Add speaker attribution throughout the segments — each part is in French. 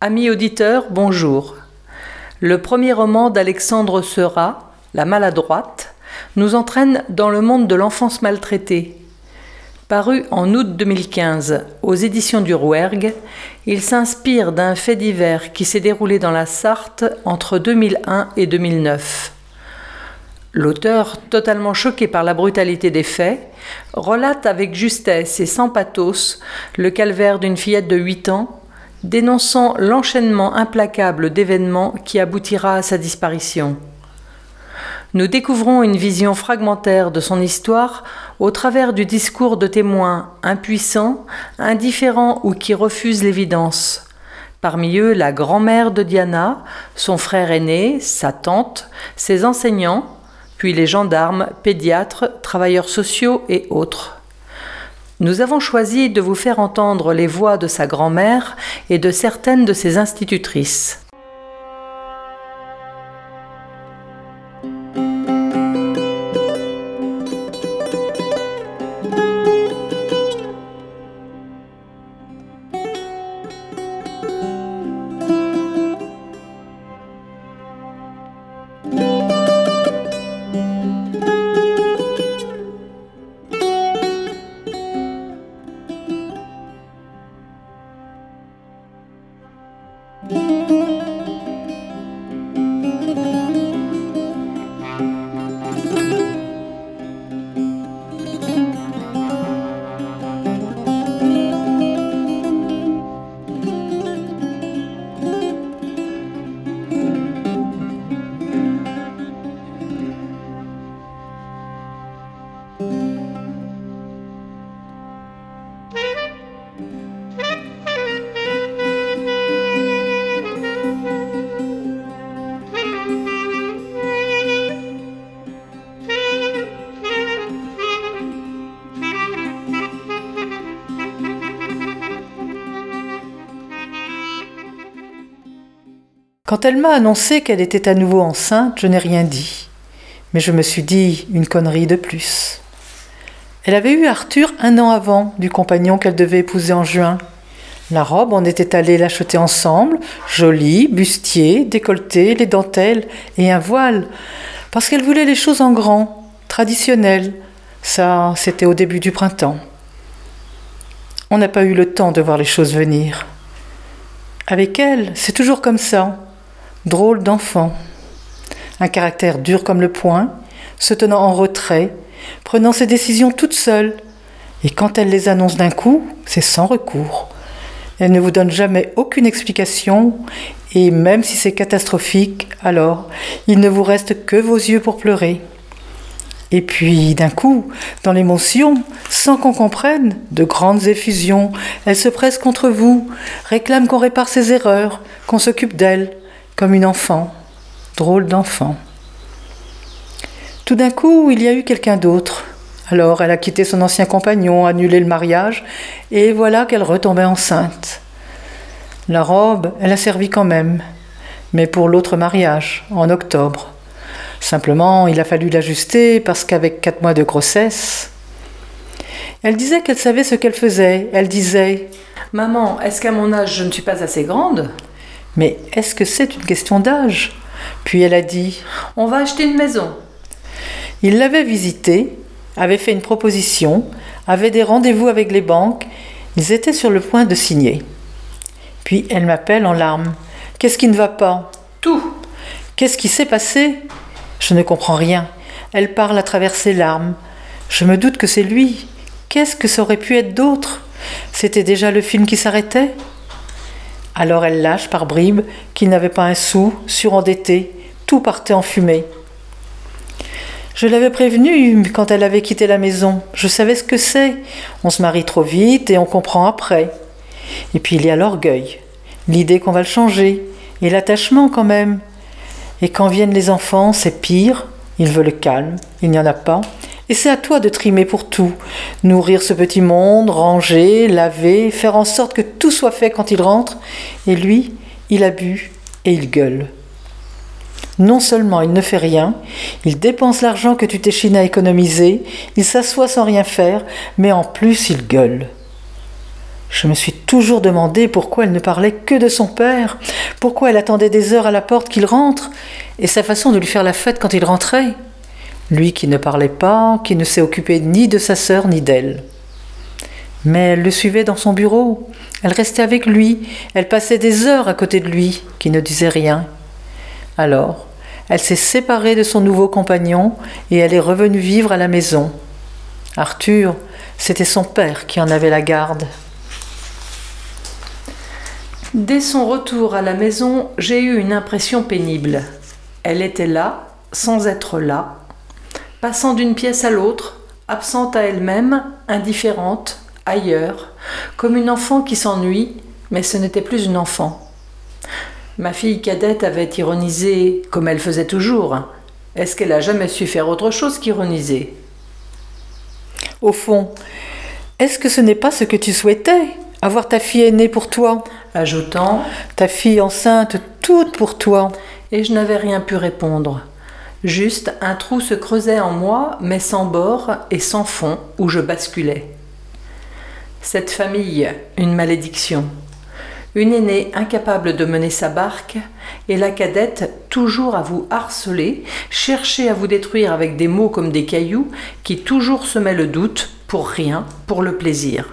Speaker 1: Amis auditeurs, bonjour. Le premier roman d'Alexandre Seurat, La maladroite, nous entraîne dans le monde de l'enfance maltraitée. Paru en août 2015 aux éditions du Rouergue, il s'inspire d'un fait divers qui s'est déroulé dans la Sarthe entre 2001 et 2009. L'auteur, totalement choqué par la brutalité des faits, relate avec justesse et sans pathos le calvaire d'une fillette de 8 ans, dénonçant l'enchaînement implacable d'événements qui aboutira à sa disparition. Nous découvrons une vision fragmentaire de son histoire au travers du discours de témoins impuissants, indifférents ou qui refusent l'évidence. Parmi eux, la grand-mère de Diana, son frère aîné, sa tante, ses enseignants, puis les gendarmes, pédiatres, travailleurs sociaux et autres. Nous avons choisi de vous faire entendre les voix de sa grand-mère et de certaines de ses institutrices.
Speaker 2: Música Quand elle m'a annoncé qu'elle était à nouveau enceinte, je n'ai rien dit. Mais je me suis dit une connerie de plus. Elle avait eu Arthur un an avant du compagnon qu'elle devait épouser en juin. La robe, on était allé l'acheter ensemble, jolie, bustier, décolleté, les dentelles et un voile, parce qu'elle voulait les choses en grand, traditionnelles. Ça, c'était au début du printemps. On n'a pas eu le temps de voir les choses venir. Avec elle, c'est toujours comme ça. Drôle d'enfant. Un caractère dur comme le poing, se tenant en retrait, prenant ses décisions toute seule. Et quand elle les annonce d'un coup, c'est sans recours. Elle ne vous donne jamais aucune explication, et même si c'est catastrophique, alors il ne vous reste que vos yeux pour pleurer. Et puis, d'un coup, dans l'émotion, sans qu'on comprenne, de grandes effusions, elle se presse contre vous, réclame qu'on répare ses erreurs, qu'on s'occupe d'elle, comme une enfant, drôle d'enfant. Tout d'un coup, il y a eu quelqu'un d'autre. Alors, elle a quitté son ancien compagnon, annulé le mariage, et voilà qu'elle retombait enceinte. La robe, elle a servi quand même, mais pour l'autre mariage, en octobre. Simplement, il a fallu l'ajuster parce qu'avec quatre mois de grossesse. Elle disait qu'elle savait ce qu'elle faisait. Elle disait
Speaker 1: Maman, est-ce qu'à mon âge je ne suis pas assez grande?
Speaker 2: Mais est-ce que c'est une question d'âge? Puis elle a dit
Speaker 1: On va acheter une maison.
Speaker 2: Il l'avait visité, avait fait une proposition, avait des rendez-vous avec les banques. Ils étaient sur le point de signer. Puis elle m'appelle en larmes. Qu'est-ce qui ne va pas?
Speaker 1: Tout.
Speaker 2: Qu'est-ce qui s'est passé? Je ne comprends rien. Elle parle à travers ses larmes. Je me doute que c'est lui. Qu'est-ce que ça aurait pu être d'autre? C'était déjà le film qui s'arrêtait? Alors elle lâche par bribes qu'il n'avait pas un sou, surendetté, tout partait en fumée. Je l'avais prévenue quand elle avait quitté la maison. Je savais ce que c'est. On se marie trop vite et on comprend après. Et puis il y a l'orgueil, l'idée qu'on va le changer, et l'attachement quand même. Et quand viennent les enfants, c'est pire. Il veut le calme, il n'y en a pas. Et c'est à toi de trimer pour tout. Nourrir ce petit monde, ranger, laver, faire en sorte que tout soit fait quand il rentre. Et lui, il a bu et il gueule. Non seulement il ne fait rien, il dépense l'argent que tu t'échines à économiser, il s'assoit sans rien faire, mais en plus il gueule. Je me suis toujours demandé pourquoi elle ne parlait que de son père, pourquoi elle attendait des heures à la porte qu'il rentre, et sa façon de lui faire la fête quand il rentrait. Lui qui ne parlait pas, qui ne s'est occupé ni de sa sœur ni d'elle. Mais elle le suivait dans son bureau, elle restait avec lui, elle passait des heures à côté de lui, qui ne disait rien. Alors, elle s'est séparée de son nouveau compagnon et elle est revenue vivre à la maison. Arthur, c'était son père qui en avait la garde.
Speaker 1: Dès son retour à la maison, j'ai eu une impression pénible. Elle était là, sans être là, passant d'une pièce à l'autre, absente à elle-même, indifférente, ailleurs, comme une enfant qui s'ennuie, mais ce n'était plus une enfant. Ma fille cadette avait ironisé comme elle faisait toujours. Est-ce qu'elle a jamais su faire autre chose qu'ironiser?
Speaker 2: Au fond, est-ce que ce n'est pas ce que tu souhaitais Avoir ta fille aînée pour toi?
Speaker 1: Ajoutant
Speaker 2: Ta fille enceinte toute pour toi.
Speaker 1: Et je n'avais rien pu répondre. Juste un trou se creusait en moi, mais sans bord et sans fond, où je basculais. Cette famille, une malédiction une aînée incapable de mener sa barque, et la cadette toujours à vous harceler, chercher à vous détruire avec des mots comme des cailloux, qui toujours semaient le doute, pour rien, pour le plaisir.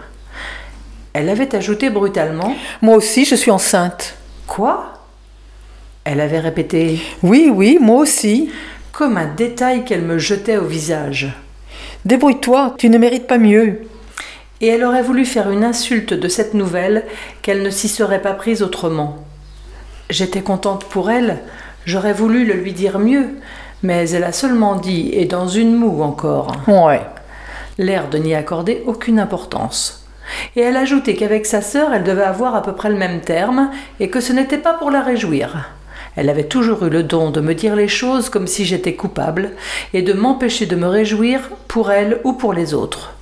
Speaker 1: Elle avait ajouté brutalement
Speaker 2: Moi aussi, je suis enceinte.
Speaker 1: Quoi? Elle avait répété
Speaker 2: Oui, oui, moi aussi.
Speaker 1: Comme un détail qu'elle me jetait au visage.
Speaker 2: Débrouille-toi, tu ne mérites pas mieux
Speaker 1: et elle aurait voulu faire une insulte de cette nouvelle qu'elle ne s'y serait pas prise autrement. J'étais contente pour elle, j'aurais voulu le lui dire mieux, mais elle a seulement dit, et dans une moue encore.
Speaker 2: Ouais.
Speaker 1: L'air de n'y accorder aucune importance. Et elle ajoutait qu'avec sa sœur, elle devait avoir à peu près le même terme, et que ce n'était pas pour la réjouir. Elle avait toujours eu le don de me dire les choses comme si j'étais coupable, et de m'empêcher de me réjouir pour elle ou pour les autres.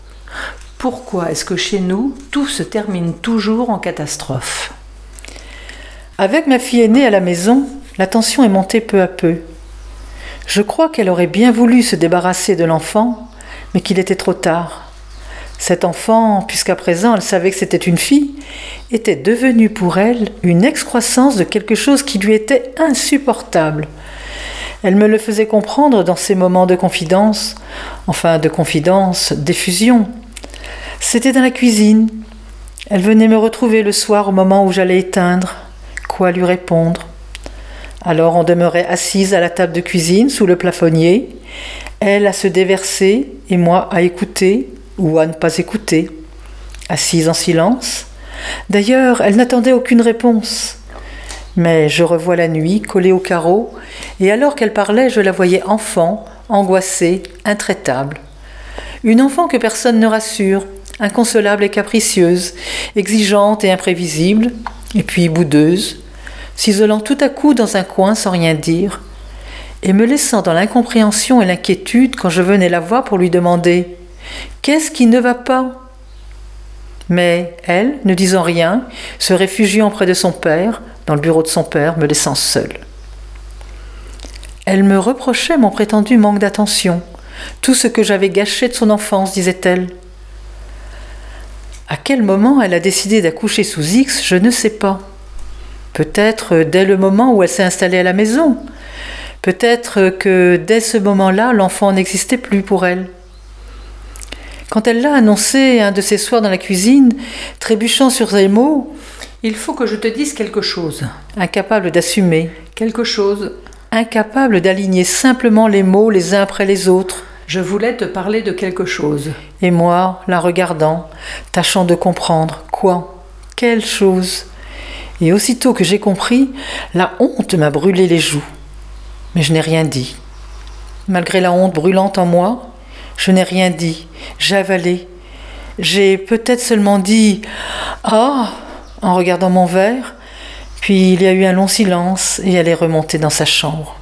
Speaker 1: Pourquoi est-ce que chez nous, tout se termine toujours en catastrophe?
Speaker 2: Avec ma fille aînée à la maison, la tension est montée peu à peu. Je crois qu'elle aurait bien voulu se débarrasser de l'enfant, mais qu'il était trop tard. Cet enfant, puisqu'à présent elle savait que c'était une fille, était devenu pour elle une excroissance de quelque chose qui lui était insupportable. Elle me le faisait comprendre dans ses moments de confidence, enfin de confidence, d'effusion. C'était dans la cuisine. Elle venait me retrouver le soir au moment où j'allais éteindre. Quoi lui répondre? Alors on demeurait assise à la table de cuisine sous le plafonnier, elle à se déverser et moi à écouter ou à ne pas écouter, assise en silence. D'ailleurs, elle n'attendait aucune réponse. Mais je revois la nuit collée au carreau, et alors qu'elle parlait, je la voyais enfant, angoissée, intraitable. Une enfant que personne ne rassure, inconsolable et capricieuse, exigeante et imprévisible, et puis boudeuse, s'isolant tout à coup dans un coin sans rien dire, et me laissant dans l'incompréhension et l'inquiétude quand je venais la voir pour lui demander Qu'est-ce qui ne va pas? Mais elle, ne disant rien, se réfugiant près de son père, dans le bureau de son père, me laissant seule. Elle me reprochait mon prétendu manque d'attention, tout ce que j'avais gâché de son enfance, disait-elle. À quel moment elle a décidé d'accoucher sous X, je ne sais pas. Peut-être dès le moment où elle s'est installée à la maison. Peut-être que dès ce moment-là, l'enfant n'existait plus pour elle. Quand elle l'a annoncé un de ces soirs dans la cuisine, trébuchant sur ses mots,
Speaker 1: Il faut que je te dise quelque chose.
Speaker 2: Incapable d'assumer.
Speaker 1: Quelque chose.
Speaker 2: Incapable d'aligner simplement les mots les uns après les autres.
Speaker 1: Je voulais te parler de quelque chose.
Speaker 2: Et moi, la regardant, tâchant de comprendre. Quoi Quelle chose Et aussitôt que j'ai compris, la honte m'a brûlé les joues. Mais je n'ai rien dit. Malgré la honte brûlante en moi, je n'ai rien dit. J'ai avalé. J'ai peut-être seulement dit Ah en regardant mon verre, puis il y a eu un long silence et elle est remontée dans sa chambre.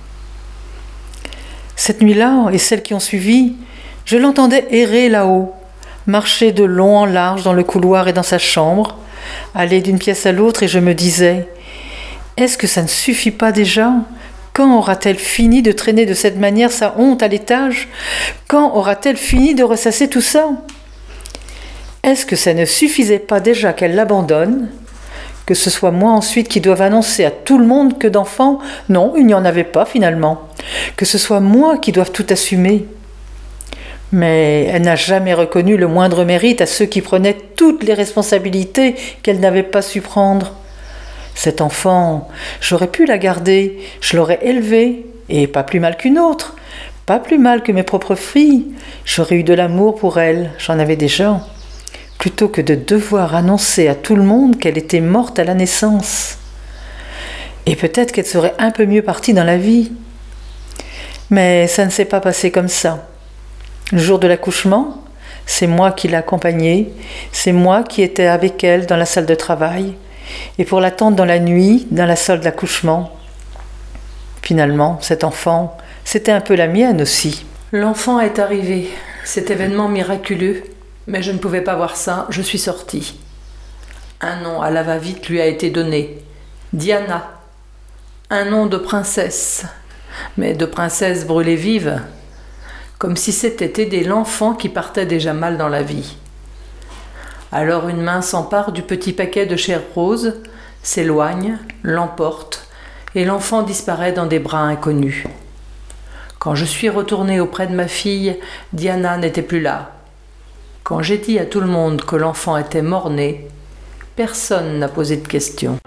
Speaker 2: Cette nuit-là et celles qui ont suivi, je l'entendais errer là-haut, marcher de long en large dans le couloir et dans sa chambre, aller d'une pièce à l'autre et je me disais Est-ce que ça ne suffit pas déjà? Quand aura-t-elle fini de traîner de cette manière sa honte à l'étage? Quand aura-t-elle fini de ressasser tout ça? Est-ce que ça ne suffisait pas déjà qu'elle l'abandonne? Que ce soit moi ensuite qui doive annoncer à tout le monde que d'enfants, non, il n'y en avait pas finalement. Que ce soit moi qui doive tout assumer. Mais elle n'a jamais reconnu le moindre mérite à ceux qui prenaient toutes les responsabilités qu'elle n'avait pas su prendre. Cet enfant, j'aurais pu la garder, je l'aurais élevée, et pas plus mal qu'une autre, pas plus mal que mes propres filles. J'aurais eu de l'amour pour elle, j'en avais déjà, plutôt que de devoir annoncer à tout le monde qu'elle était morte à la naissance. Et peut-être qu'elle serait un peu mieux partie dans la vie. Mais ça ne s'est pas passé comme ça. Le jour de l'accouchement, c'est moi qui l'ai accompagnée, c'est moi qui étais avec elle dans la salle de travail, et pour l'attendre dans la nuit, dans la salle d'accouchement. Finalement, cet enfant, c'était un peu la mienne aussi.
Speaker 1: L'enfant est arrivé, cet événement miraculeux, mais je ne pouvais pas voir ça, je suis sortie. Un nom à la va-vite lui a été donné Diana. Un nom de princesse, mais de princesse brûlée vive, comme si c'était aider l'enfant qui partait déjà mal dans la vie. Alors une main s'empare du petit paquet de chair rose, s'éloigne, l'emporte, et l'enfant disparaît dans des bras inconnus. Quand je suis retournée auprès de ma fille, Diana n'était plus là. Quand j'ai dit à tout le monde que l'enfant était mort-né, personne n'a posé de questions.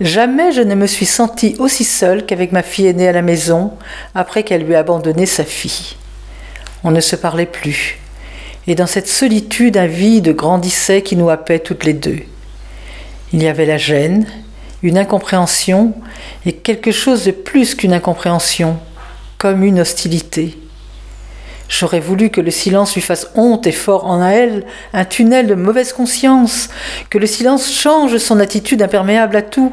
Speaker 2: Jamais je ne me suis sentie aussi seule qu'avec ma fille aînée à la maison après qu'elle lui a abandonné sa fille. On ne se parlait plus, et dans cette solitude un vide grandissait qui nous happait toutes les deux. Il y avait la gêne, une incompréhension, et quelque chose de plus qu'une incompréhension, comme une hostilité. J'aurais voulu que le silence lui fasse honte et fort en elle un tunnel de mauvaise conscience, que le silence change son attitude imperméable à tout,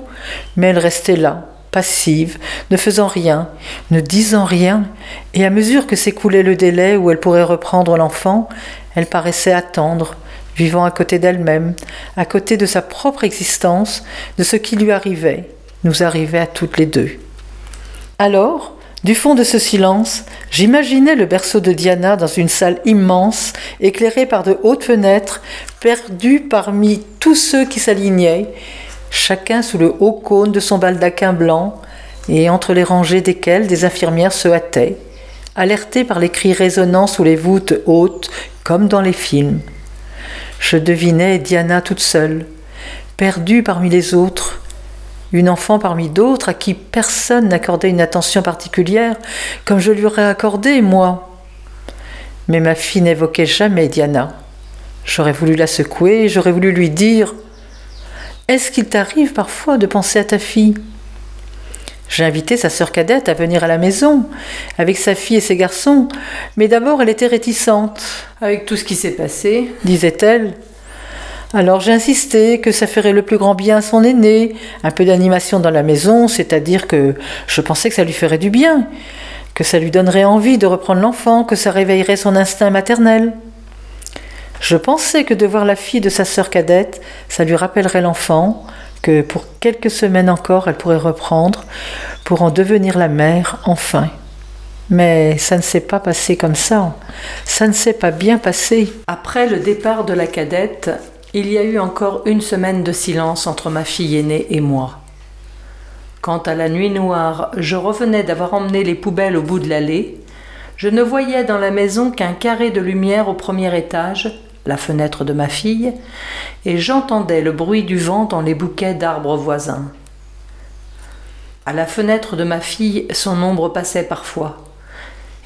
Speaker 2: mais elle restait là, passive, ne faisant rien, ne disant rien, et à mesure que s'écoulait le délai où elle pourrait reprendre l'enfant, elle paraissait attendre, vivant à côté d'elle-même, à côté de sa propre existence, de ce qui lui arrivait, nous arrivait à toutes les deux. Alors, du fond de ce silence, j'imaginais le berceau de Diana dans une salle immense, éclairée par de hautes fenêtres, perdue parmi tous ceux qui s'alignaient, chacun sous le haut cône de son baldaquin blanc, et entre les rangées desquels des infirmières se hâtaient, alertées par les cris résonnants sous les voûtes hautes, comme dans les films. Je devinais Diana toute seule, perdue parmi les autres, une enfant parmi d'autres à qui personne n'accordait une attention particulière comme je lui aurais accordé, moi. Mais ma fille n'évoquait jamais Diana. J'aurais voulu la secouer, j'aurais voulu lui dire Est-ce qu'il t'arrive parfois de penser à ta fille? J'ai invité sa sœur cadette à venir à la maison, avec sa fille et ses garçons, mais d'abord elle était réticente.
Speaker 1: Avec tout ce qui s'est passé,
Speaker 2: disait-elle. Alors j'ai insisté que ça ferait le plus grand bien à son aîné, un peu d'animation dans la maison, c'est-à-dire que je pensais que ça lui ferait du bien, que ça lui donnerait envie de reprendre l'enfant, que ça réveillerait son instinct maternel. Je pensais que de voir la fille de sa sœur cadette, ça lui rappellerait l'enfant, que pour quelques semaines encore elle pourrait reprendre, pour en devenir la mère enfin. Mais ça ne s'est pas passé comme ça. Ça ne s'est pas bien passé.
Speaker 1: Après le départ de la cadette, il y a eu encore une semaine de silence entre ma fille aînée et moi. Quant à la nuit noire, je revenais d'avoir emmené les poubelles au bout de l'allée. Je ne voyais dans la maison qu'un carré de lumière au premier étage, la fenêtre de ma fille, et j'entendais le bruit du vent dans les bouquets d'arbres voisins. À la fenêtre de ma fille, son ombre passait parfois,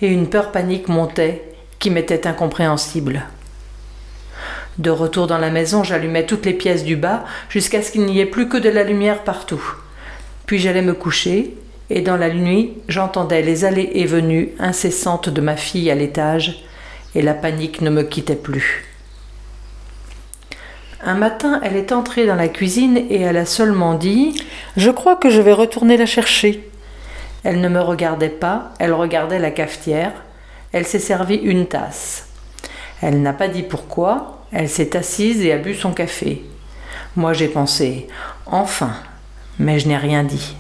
Speaker 1: et une peur panique montait qui m'était incompréhensible. De retour dans la maison, j'allumais toutes les pièces du bas jusqu'à ce qu'il n'y ait plus que de la lumière partout. Puis j'allais me coucher, et dans la nuit, j'entendais les allées et venues incessantes de ma fille à l'étage, et la panique ne me quittait plus. Un matin, elle est entrée dans la cuisine et elle a seulement dit
Speaker 2: Je crois que je vais retourner la chercher.
Speaker 1: Elle ne me regardait pas, elle regardait la cafetière. Elle s'est servie une tasse. Elle n'a pas dit pourquoi, elle s'est assise et a bu son café. Moi j'ai pensé Enfin mais je n'ai rien dit.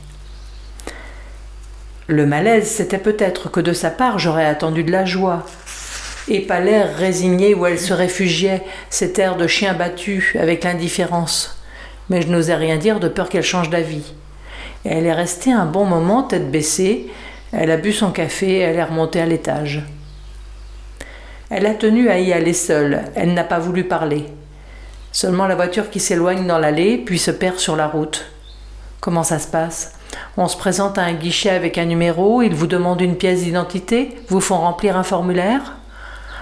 Speaker 1: Le malaise, c'était peut-être que de sa part j'aurais attendu de la joie, et pas l'air résigné où elle se réfugiait, cet air de chien battu avec l'indifférence. Mais je n'osais rien dire de peur qu'elle change d'avis. Elle est restée un bon moment, tête baissée, elle a bu son café et elle est remontée à l'étage. Elle a tenu à y aller seule, elle n'a pas voulu parler. Seulement la voiture qui s'éloigne dans l'allée, puis se perd sur la route. Comment ça se passe? On se présente à un guichet avec un numéro, ils vous demandent une pièce d'identité, vous font remplir un formulaire?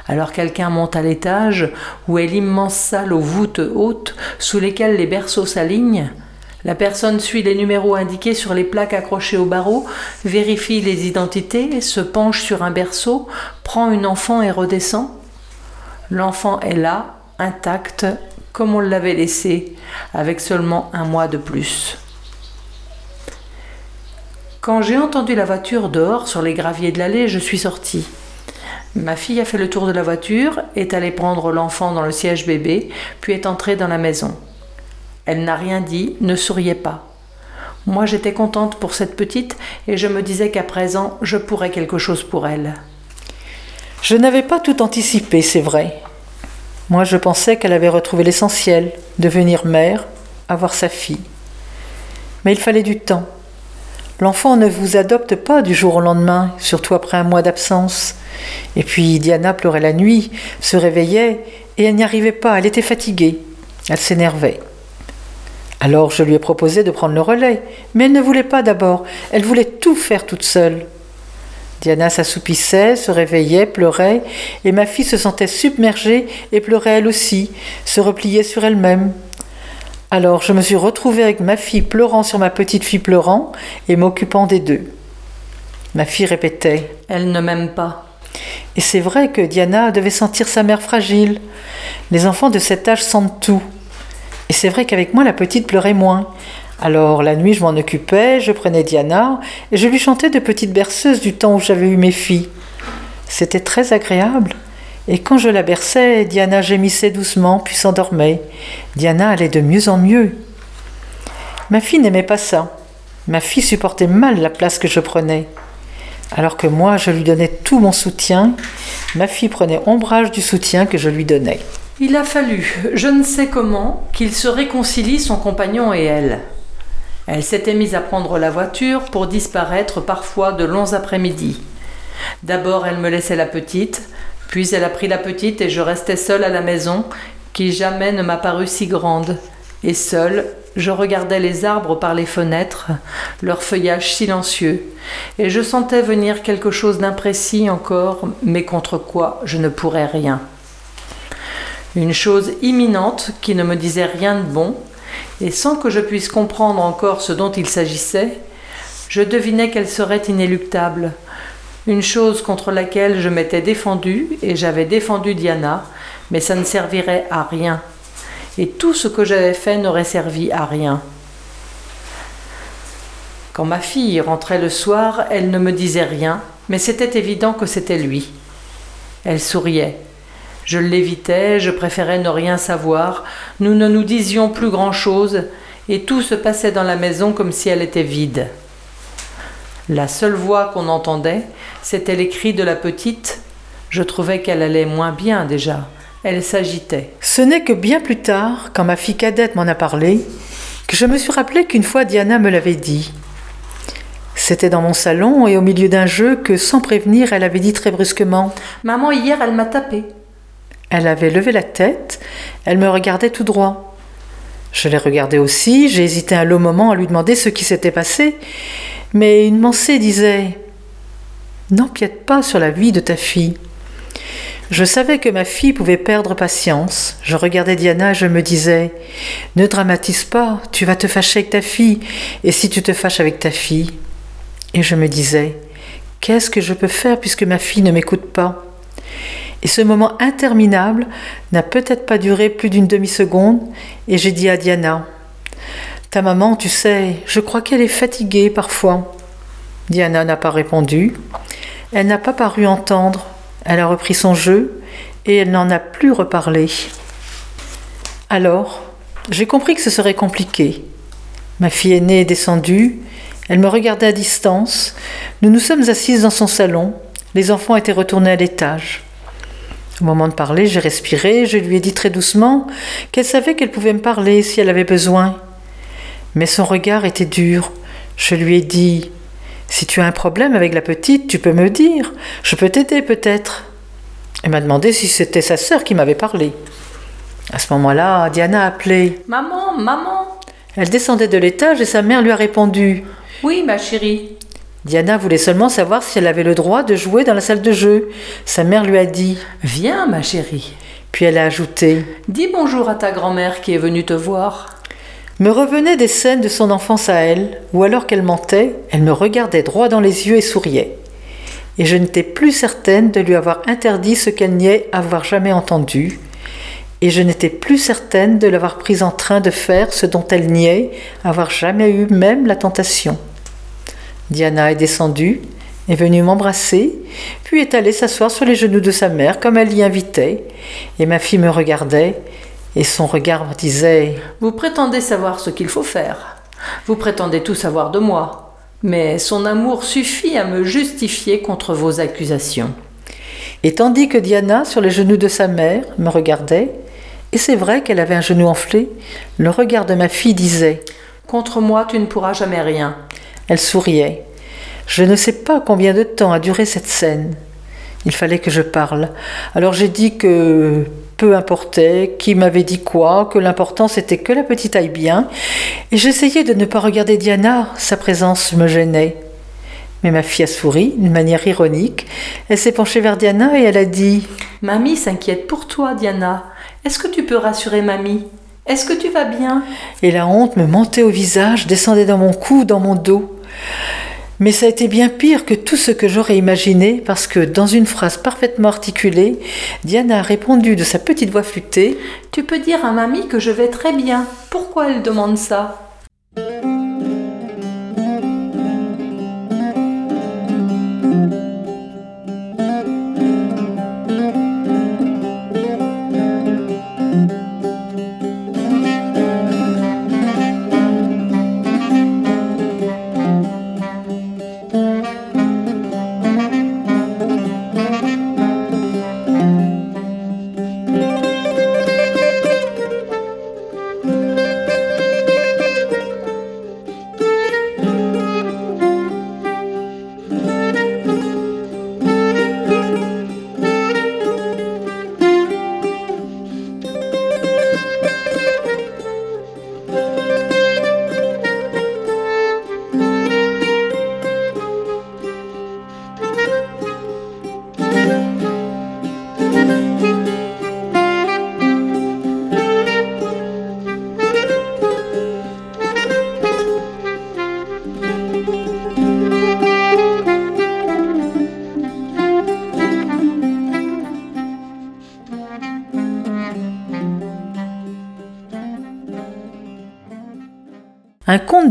Speaker 1: Alors quelqu'un monte à l'étage où est l'immense salle aux voûtes hautes sous lesquelles les berceaux s'alignent? La personne suit les numéros indiqués sur les plaques accrochées au barreau, vérifie les identités, se penche sur un berceau, prend une enfant et redescend. L'enfant est là, intact, comme on l'avait laissé, avec seulement un mois de plus. Quand j'ai entendu la voiture dehors sur les graviers de l'allée, je suis sortie. Ma fille a fait le tour de la voiture, est allée prendre l'enfant dans le siège bébé, puis est entrée dans la maison. Elle n'a rien dit, ne souriait pas. Moi j'étais contente pour cette petite et je me disais qu'à présent je pourrais quelque chose pour elle.
Speaker 2: Je n'avais pas tout anticipé, c'est vrai. Moi je pensais qu'elle avait retrouvé l'essentiel, devenir mère, avoir sa fille. Mais il fallait du temps. L'enfant ne vous adopte pas du jour au lendemain, surtout après un mois d'absence. Et puis Diana pleurait la nuit, se réveillait, et elle n'y arrivait pas, elle était fatiguée, elle s'énervait. Alors je lui ai proposé de prendre le relais, mais elle ne voulait pas d'abord, elle voulait tout faire toute seule. Diana s'assoupissait, se réveillait, pleurait, et ma fille se sentait submergée et pleurait elle aussi, se repliait sur elle-même. Alors je me suis retrouvée avec ma fille pleurant sur ma petite fille pleurant et m'occupant des deux. Ma fille répétait
Speaker 1: Elle ne m'aime pas.
Speaker 2: Et c'est vrai que Diana devait sentir sa mère fragile. Les enfants de cet âge sentent tout. Et c'est vrai qu'avec moi, la petite pleurait moins. Alors la nuit, je m'en occupais, je prenais Diana et je lui chantais de petites berceuses du temps où j'avais eu mes filles. C'était très agréable. Et quand je la berçais, Diana gémissait doucement puis s'endormait. Diana allait de mieux en mieux. Ma fille n'aimait pas ça. Ma fille supportait mal la place que je prenais. Alors que moi, je lui donnais tout mon soutien, ma fille prenait ombrage du soutien que je lui donnais.
Speaker 1: Il a fallu, je ne sais comment, qu'il se réconcilie son compagnon et elle. Elle s'était mise à prendre la voiture pour disparaître parfois de longs après-midi. D'abord, elle me laissait la petite, puis elle a pris la petite et je restais seule à la maison, qui jamais ne m'a paru si grande. Et seule, je regardais les arbres par les fenêtres, leur feuillage silencieux, et je sentais venir quelque chose d'imprécis encore, mais contre quoi je ne pourrais rien. Une chose imminente qui ne me disait rien de bon, et sans que je puisse comprendre encore ce dont il s'agissait, je devinais qu'elle serait inéluctable, une chose contre laquelle je m'étais défendu, et j'avais défendu Diana, mais ça ne servirait à rien et tout ce que j'avais fait n'aurait servi à rien. Quand ma fille rentrait le soir, elle ne me disait rien, mais c'était évident que c'était lui. Elle souriait. Je l'évitais, je préférais ne rien savoir, nous ne nous disions plus grand-chose, et tout se passait dans la maison comme si elle était vide. La seule voix qu'on entendait, c'était les cris de la petite. Je trouvais qu'elle allait moins bien déjà. Elle s'agitait.
Speaker 2: Ce n'est que bien plus tard, quand ma fille cadette m'en a parlé, que je me suis rappelé qu'une fois Diana me l'avait dit. C'était dans mon salon et au milieu d'un jeu que, sans prévenir, elle avait dit très brusquement
Speaker 1: Maman, hier, elle m'a tapé.
Speaker 2: Elle avait levé la tête, elle me regardait tout droit. Je l'ai regardée aussi, j'ai hésité un long moment à lui demander ce qui s'était passé, mais une pensée disait N'empiète pas sur la vie de ta fille. Je savais que ma fille pouvait perdre patience. Je regardais Diana et je me disais Ne dramatise pas, tu vas te fâcher avec ta fille. Et si tu te fâches avec ta fille? Et je me disais Qu'est-ce que je peux faire puisque ma fille ne m'écoute pas? Et ce moment interminable n'a peut-être pas duré plus d'une demi-seconde et j'ai dit à Diana Ta maman, tu sais, je crois qu'elle est fatiguée parfois. Diana n'a pas répondu. Elle n'a pas paru entendre. Elle a repris son jeu et elle n'en a plus reparlé. Alors, j'ai compris que ce serait compliqué. Ma fille aînée est descendue, elle me regardait à distance, nous nous sommes assises dans son salon, les enfants étaient retournés à l'étage. Au moment de parler, j'ai respiré, je lui ai dit très doucement qu'elle savait qu'elle pouvait me parler si elle avait besoin. Mais son regard était dur. Je lui ai dit si tu as un problème avec la petite, tu peux me dire. Je peux t'aider peut-être. Elle m'a demandé si c'était sa sœur qui m'avait parlé. À ce moment-là, Diana a appelé.
Speaker 1: Maman, maman.
Speaker 2: Elle descendait de l'étage et sa mère lui a répondu.
Speaker 1: Oui, ma chérie.
Speaker 2: Diana voulait seulement savoir si elle avait le droit de jouer dans la salle de jeu. Sa mère lui a dit.
Speaker 1: Viens, ma chérie.
Speaker 2: Puis elle a ajouté.
Speaker 1: Dis bonjour à ta grand-mère qui est venue te voir
Speaker 2: me revenaient des scènes de son enfance à elle, ou alors qu'elle mentait, elle me regardait droit dans les yeux et souriait. Et je n'étais plus certaine de lui avoir interdit ce qu'elle niait avoir jamais entendu, et je n'étais plus certaine de l'avoir prise en train de faire ce dont elle niait avoir jamais eu même la tentation. Diana est descendue, est venue m'embrasser, puis est allée s'asseoir sur les genoux de sa mère comme elle l'y invitait, et ma fille me regardait, et son regard me disait
Speaker 1: Vous prétendez savoir ce qu'il faut faire. Vous prétendez tout savoir de moi. Mais son amour suffit à me justifier contre vos accusations.
Speaker 2: Et tandis que Diana, sur les genoux de sa mère, me regardait, et c'est vrai qu'elle avait un genou enflé, le regard de ma fille disait
Speaker 1: Contre moi, tu ne pourras jamais rien.
Speaker 2: Elle souriait. Je ne sais pas combien de temps a duré cette scène. Il fallait que je parle. Alors j'ai dit que peu importait qui m'avait dit quoi, que l'important c'était que la petite aille bien, et j'essayais de ne pas regarder Diana, sa présence me gênait. Mais ma fille a souri d'une manière ironique. Elle s'est penchée vers Diana et elle a dit
Speaker 1: Mamie s'inquiète pour toi, Diana. Est-ce que tu peux rassurer mamie? Est-ce que tu vas bien?
Speaker 2: Et la honte me montait au visage, descendait dans mon cou, dans mon dos. Mais ça a été bien pire que tout ce que j'aurais imaginé parce que dans une phrase parfaitement articulée, Diana a répondu de sa petite voix flûtée
Speaker 1: Tu peux dire à mamie que je vais très bien. Pourquoi elle demande ça?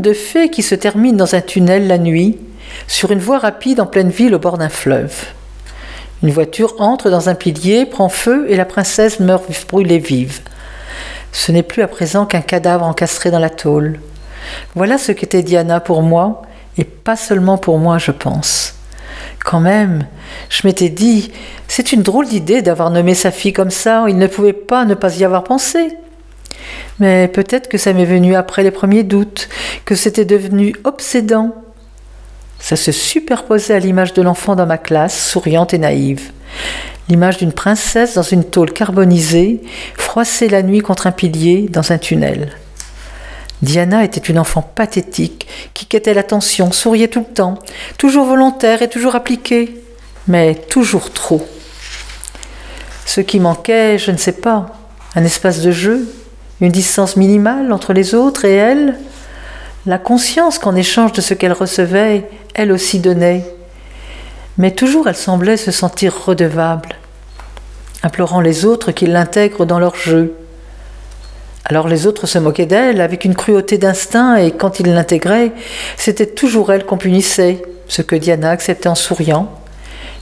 Speaker 2: De fées qui se termine dans un tunnel la nuit, sur une voie rapide en pleine ville au bord d'un fleuve. Une voiture entre dans un pilier, prend feu et la princesse meurt brûlée vive. Ce n'est plus à présent qu'un cadavre encastré dans la tôle. Voilà ce qu'était Diana pour moi, et pas seulement pour moi, je pense. Quand même, je m'étais dit, c'est une drôle d'idée d'avoir nommé sa fille comme ça, il ne pouvait pas ne pas y avoir pensé. Mais peut-être que ça m'est venu après les premiers doutes, que c'était devenu obsédant. Ça se superposait à l'image de l'enfant dans ma classe, souriante et naïve. L'image d'une princesse dans une tôle carbonisée, froissée la nuit contre un pilier dans un tunnel. Diana était une enfant pathétique, qui quêtait l'attention, souriait tout le temps, toujours volontaire et toujours appliquée, mais toujours trop. Ce qui manquait, je ne sais pas, un espace de jeu, une distance minimale entre les autres et elle, la conscience qu'en échange de ce qu'elle recevait, elle aussi donnait. Mais toujours elle semblait se sentir redevable, implorant les autres qu'ils l'intègrent dans leur jeu. Alors les autres se moquaient d'elle avec une cruauté d'instinct et quand ils l'intégraient, c'était toujours elle qu'on punissait, ce que Diana acceptait en souriant.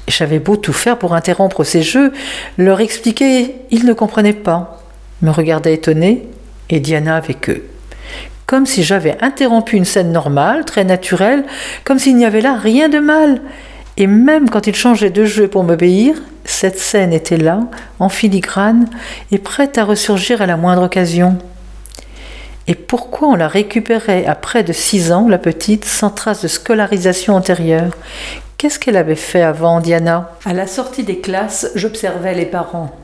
Speaker 2: Et j'avais beau tout faire pour interrompre ces jeux, leur expliquer, ils ne comprenaient pas, me regardaient étonnés et Diana avec eux. Comme si j'avais interrompu une scène normale, très naturelle, comme s'il n'y avait là rien de mal. Et même quand ils changeaient de jeu pour m'obéir, cette scène était là, en filigrane, et prête à ressurgir à la moindre occasion. Et pourquoi on la récupérait à près de six ans, la petite, sans trace de scolarisation antérieure? Qu'est-ce qu'elle avait fait avant, Diana?
Speaker 1: À la sortie des classes, j'observais les parents.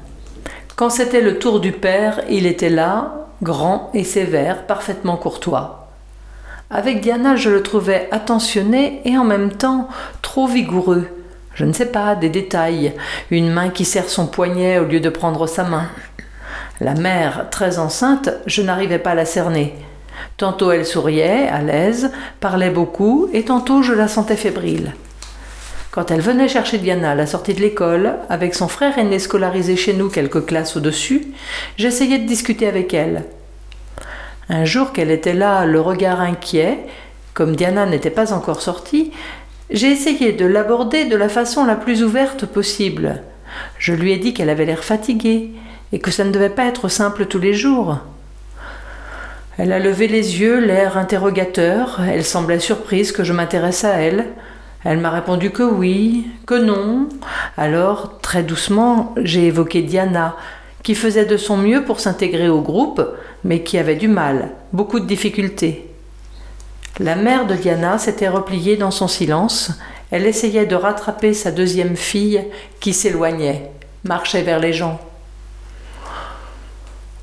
Speaker 1: Quand c'était le tour du père, il était là, grand et sévère, parfaitement courtois. Avec Diana, je le trouvais attentionné et en même temps trop vigoureux. Je ne sais pas, des détails. Une main qui serre son poignet au lieu de prendre sa main. La mère, très enceinte, je n'arrivais pas à la cerner. Tantôt elle souriait, à l'aise, parlait beaucoup, et tantôt je la sentais fébrile. Quand elle venait chercher Diana à la sortie de l'école, avec son frère aîné scolarisé chez nous quelques classes au-dessus, j'essayais de discuter avec elle. Un jour qu'elle était là, le regard inquiet, comme Diana n'était pas encore sortie, j'ai essayé de l'aborder de la façon la plus ouverte possible. Je lui ai dit qu'elle avait l'air fatiguée et que ça ne devait pas être simple tous les jours. Elle a levé les yeux, l'air interrogateur, elle semblait surprise que je m'intéresse à elle. Elle m'a répondu que oui, que non. Alors, très doucement, j'ai évoqué Diana, qui faisait de son mieux pour s'intégrer au groupe, mais qui avait du mal, beaucoup de difficultés. La mère de Diana s'était repliée dans son silence. Elle essayait de rattraper sa deuxième fille qui s'éloignait, marchait vers les gens.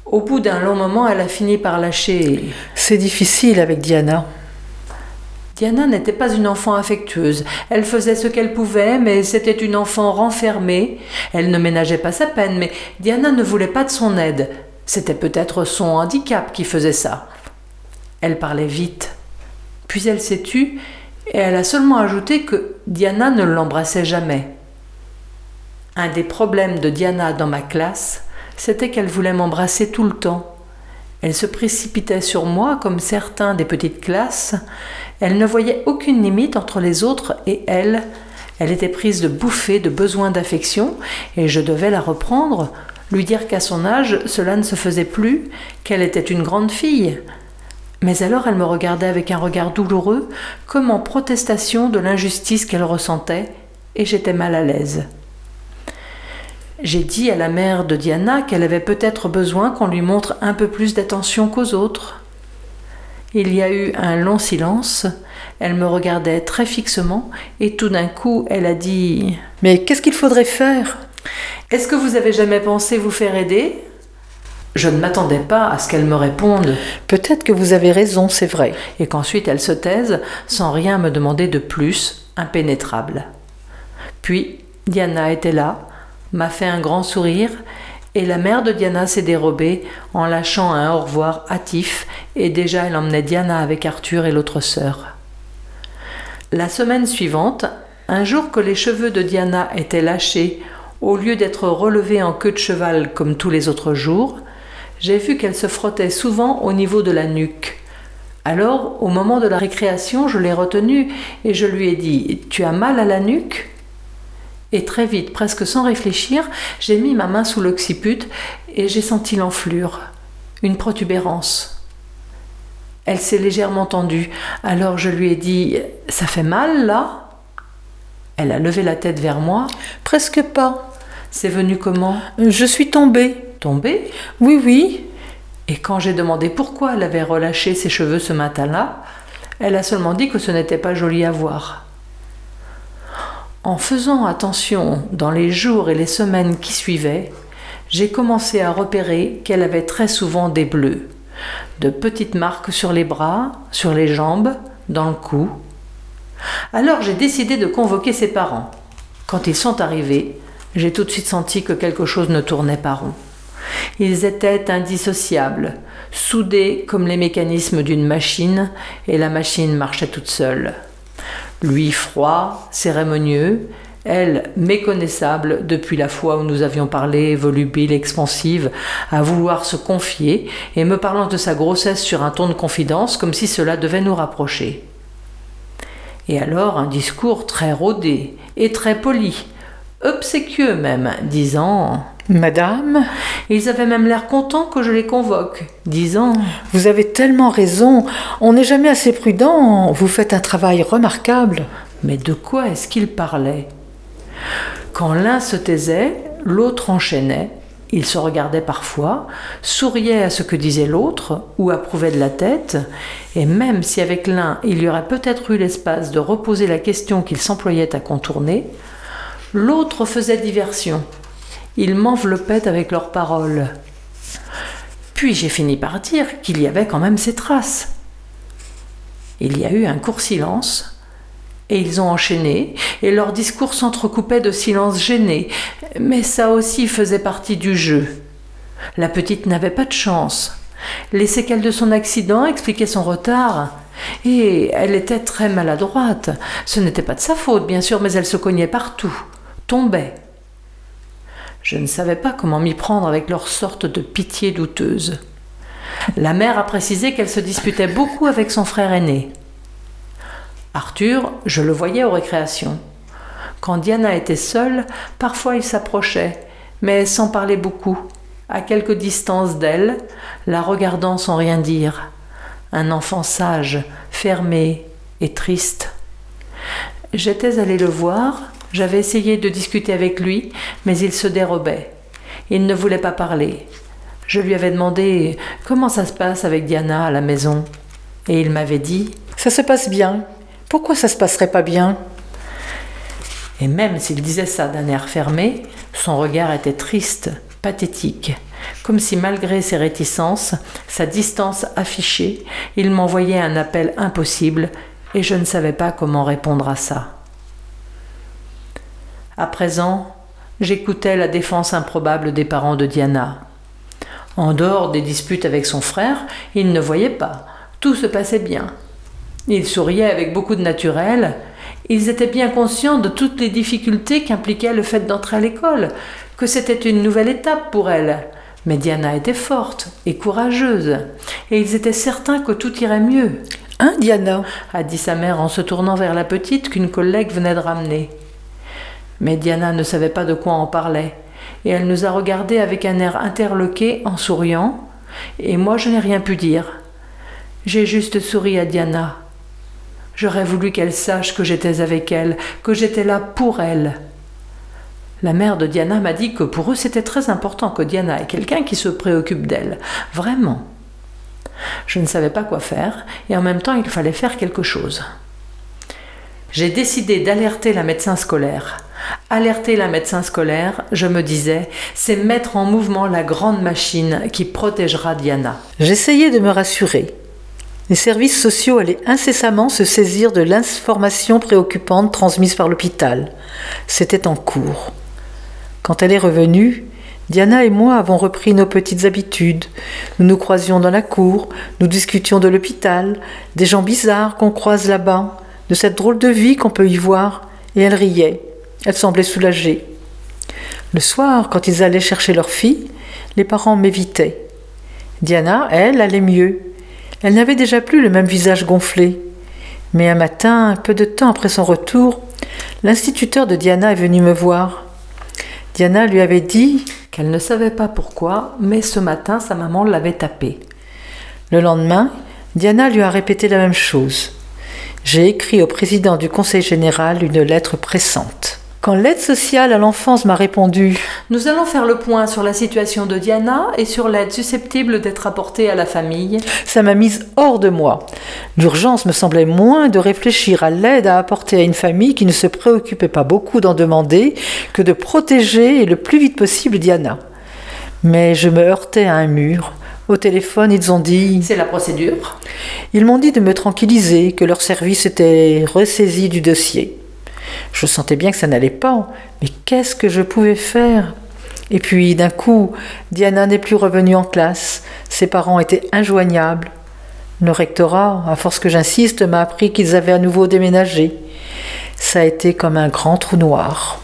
Speaker 1: Au bout d'un long moment, elle a fini par lâcher.
Speaker 2: C'est difficile avec Diana.
Speaker 1: Diana n'était pas une enfant affectueuse. Elle faisait ce qu'elle pouvait, mais c'était une enfant renfermée. Elle ne ménageait pas sa peine, mais Diana ne voulait pas de son aide. C'était peut-être son handicap qui faisait ça. Elle parlait vite. Puis elle s'est tue et elle a seulement ajouté que Diana ne l'embrassait jamais. Un des problèmes de Diana dans ma classe, c'était qu'elle voulait m'embrasser tout le temps. Elle se précipitait sur moi comme certains des petites classes. Elle ne voyait aucune limite entre les autres et elle. Elle était prise de bouffées de besoin d'affection et je devais la reprendre, lui dire qu'à son âge cela ne se faisait plus, qu'elle était une grande fille. Mais alors elle me regardait avec un regard douloureux, comme en protestation de l'injustice qu'elle ressentait, et j'étais mal à l'aise. J'ai dit à la mère de Diana qu'elle avait peut-être besoin qu'on lui montre un peu plus d'attention qu'aux autres. Il y a eu un long silence, elle me regardait très fixement, et tout d'un coup elle a dit
Speaker 2: Mais qu'est-ce qu'il faudrait faire?
Speaker 1: Est-ce que vous avez jamais pensé vous faire aider? Je ne m'attendais pas à ce qu'elle me réponde.
Speaker 2: Peut-être que vous avez raison, c'est vrai.
Speaker 1: Et qu'ensuite elle se taise sans rien me demander de plus, impénétrable. Puis Diana était là, m'a fait un grand sourire et la mère de Diana s'est dérobée en lâchant un au revoir hâtif et déjà elle emmenait Diana avec Arthur et l'autre sœur. La semaine suivante, un jour que les cheveux de Diana étaient lâchés au lieu d'être relevés en queue de cheval comme tous les autres jours, j'ai vu qu'elle se frottait souvent au niveau de la nuque. Alors, au moment de la récréation, je l'ai retenu et je lui ai dit Tu as mal à la nuque? Et très vite, presque sans réfléchir, j'ai mis ma main sous l'occiput et j'ai senti l'enflure, une protubérance. Elle s'est légèrement tendue. Alors je lui ai dit Ça fait mal là? Elle a levé la tête vers moi.
Speaker 2: Presque pas.
Speaker 1: C'est venu comment?
Speaker 2: Je suis tombée.
Speaker 1: Tombée?
Speaker 2: Oui, oui.
Speaker 1: Et quand j'ai demandé pourquoi elle avait relâché ses cheveux ce matin-là, elle a seulement dit que ce n'était pas joli à voir. En faisant attention dans les jours et les semaines qui suivaient, j'ai commencé à repérer qu'elle avait très souvent des bleus, de petites marques sur les bras, sur les jambes, dans le cou. Alors j'ai décidé de convoquer ses parents. Quand ils sont arrivés, j'ai tout de suite senti que quelque chose ne tournait pas rond. Ils étaient indissociables, soudés comme les mécanismes d'une machine, et la machine marchait toute seule. Lui froid, cérémonieux, elle méconnaissable depuis la fois où nous avions parlé, volubile, expansive, à vouloir se confier, et me parlant de sa grossesse sur un ton de confidence, comme si cela devait nous rapprocher. Et alors un discours très rodé et très poli, obséquieux même, disant
Speaker 2: Madame?
Speaker 1: Ils avaient même l'air contents que je les convoque, disant.
Speaker 2: Vous avez tellement raison, on n'est jamais assez prudent, vous faites un travail remarquable.
Speaker 1: Mais de quoi est-ce qu'ils parlaient? Quand l'un se taisait, l'autre enchaînait, ils se regardaient parfois, souriaient à ce que disait l'autre, ou approuvaient de la tête, et même si avec l'un il y aurait peut-être eu l'espace de reposer la question qu'ils s'employaient à contourner, l'autre faisait diversion ils m'enveloppaient avec leurs paroles. Puis j'ai fini par dire qu'il y avait quand même ces traces. Il y a eu un court silence, et ils ont enchaîné, et leur discours s'entrecoupait de silences gênés, mais ça aussi faisait partie du jeu. La petite n'avait pas de chance. Les séquelles de son accident expliquaient son retard, et elle était très maladroite. Ce n'était pas de sa faute, bien sûr, mais elle se cognait partout, tombait, je ne savais pas comment m'y prendre avec leur sorte de pitié douteuse. La mère a précisé qu'elle se disputait beaucoup avec son frère aîné. Arthur, je le voyais aux récréations. Quand Diana était seule, parfois il s'approchait, mais sans parler beaucoup, à quelque distance d'elle, la regardant sans rien dire. Un enfant sage, fermé et triste. J'étais allée le voir, j'avais essayé de discuter avec lui, mais il se dérobait. Il ne voulait pas parler. Je lui avais demandé comment ça se passe avec Diana à la maison? Et il m'avait dit
Speaker 2: Ça se passe bien. Pourquoi ça se passerait pas bien?
Speaker 1: Et même s'il disait ça d'un air fermé, son regard était triste, pathétique, comme si malgré ses réticences, sa distance affichée, il m'envoyait un appel impossible, et je ne savais pas comment répondre à ça. À présent, j'écoutais la défense improbable des parents de Diana. En dehors des disputes avec son frère, il ne voyait pas. Tout se passait bien. Ils souriaient avec beaucoup de naturel. Ils étaient bien conscients de toutes les difficultés qu'impliquait le fait d'entrer à l'école, que c'était une nouvelle étape pour elle. Mais Diana était forte et courageuse, et ils étaient certains que tout irait mieux.
Speaker 2: Hein, Diana?
Speaker 1: A dit sa mère en se tournant vers la petite qu'une collègue venait de ramener. Mais Diana ne savait pas de quoi on parlait, et elle nous a regardés avec un air interloqué en souriant, et moi je n'ai rien pu dire. J'ai juste souri à Diana. J'aurais voulu qu'elle sache que j'étais avec elle, que j'étais là pour elle. La mère de Diana m'a dit que pour eux c'était très important que Diana ait quelqu'un qui se préoccupe d'elle, vraiment. Je ne savais pas quoi faire, et en même temps il fallait faire quelque chose. J'ai décidé d'alerter la médecin scolaire. Alerter la médecin scolaire, je me disais, c'est mettre en mouvement la grande machine qui protégera Diana.
Speaker 2: J'essayais de me rassurer. Les services sociaux allaient incessamment se saisir de l'information préoccupante transmise par l'hôpital. C'était en cours. Quand elle est revenue, Diana et moi avons repris nos petites habitudes. Nous nous croisions dans la cour, nous discutions de l'hôpital, des gens bizarres qu'on croise là-bas, de cette drôle de vie qu'on peut y voir, et elle riait. Elle semblait soulagée. Le soir, quand ils allaient chercher leur fille, les parents m'évitaient. Diana, elle, allait mieux. Elle n'avait déjà plus le même visage gonflé. Mais un matin, peu de temps après son retour, l'instituteur de Diana est venu me voir. Diana lui avait dit
Speaker 1: qu'elle ne savait pas pourquoi, mais ce matin sa maman l'avait tapée.
Speaker 2: Le lendemain, Diana lui a répété la même chose. J'ai écrit au président du Conseil général une lettre pressante. Quand l'aide sociale à l'enfance m'a répondu
Speaker 1: Nous allons faire le point sur la situation de Diana et sur l'aide susceptible d'être apportée à la famille.
Speaker 2: Ça m'a mise hors de moi. L'urgence me semblait moins de réfléchir à l'aide à apporter à une famille qui ne se préoccupait pas beaucoup d'en demander que de protéger le plus vite possible Diana. Mais je me heurtais à un mur. Au téléphone, ils ont dit
Speaker 1: C'est la procédure.
Speaker 2: Ils m'ont dit de me tranquilliser, que leur service était ressaisi du dossier. Je sentais bien que ça n'allait pas, mais qu'est-ce que je pouvais faire? Et puis d'un coup, Diana n'est plus revenue en classe, ses parents étaient injoignables. Le rectorat, à force que j'insiste, m'a appris qu'ils avaient à nouveau déménagé. Ça a été comme un grand trou noir.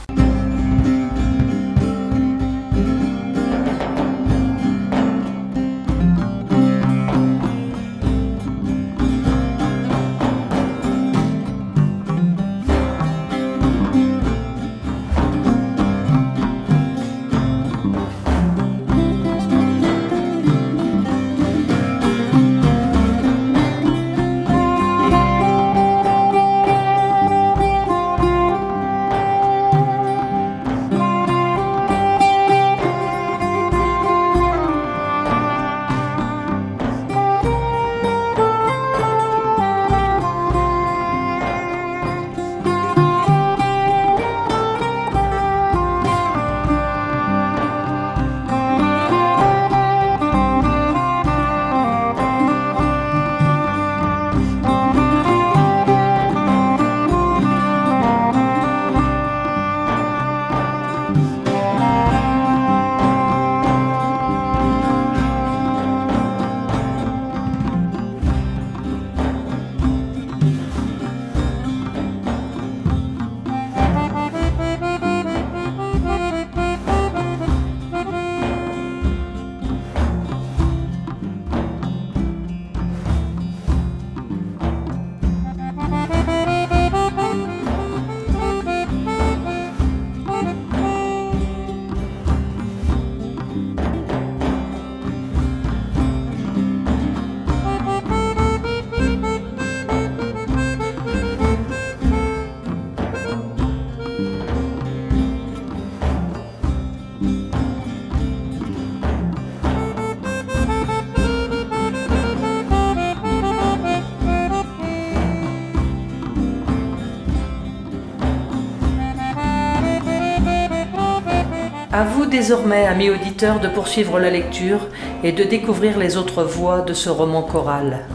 Speaker 1: Désormais, amis auditeurs, de poursuivre la lecture et de découvrir les autres voix de ce roman choral?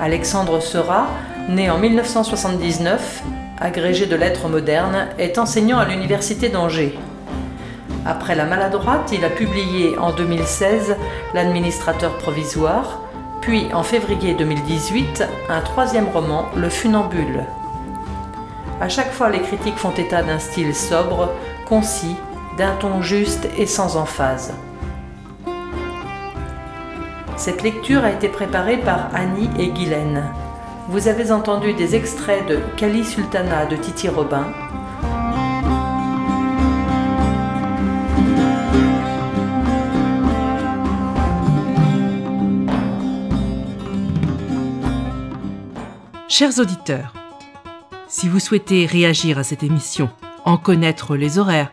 Speaker 1: Alexandre Seurat, né en 1979, agrégé de lettres modernes, est enseignant à l'Université d'Angers. Après La maladroite, il a publié en 2016 L'administrateur provisoire, puis en février 2018 un troisième roman, Le funambule. À chaque fois, les critiques font état d'un style sobre, concis, d'un ton juste et sans emphase. Cette lecture a été préparée par Annie et Guylaine. Vous avez entendu des extraits de Kali Sultana de Titi Robin,
Speaker 3: Chers auditeurs, si vous souhaitez réagir à cette émission, en connaître les horaires,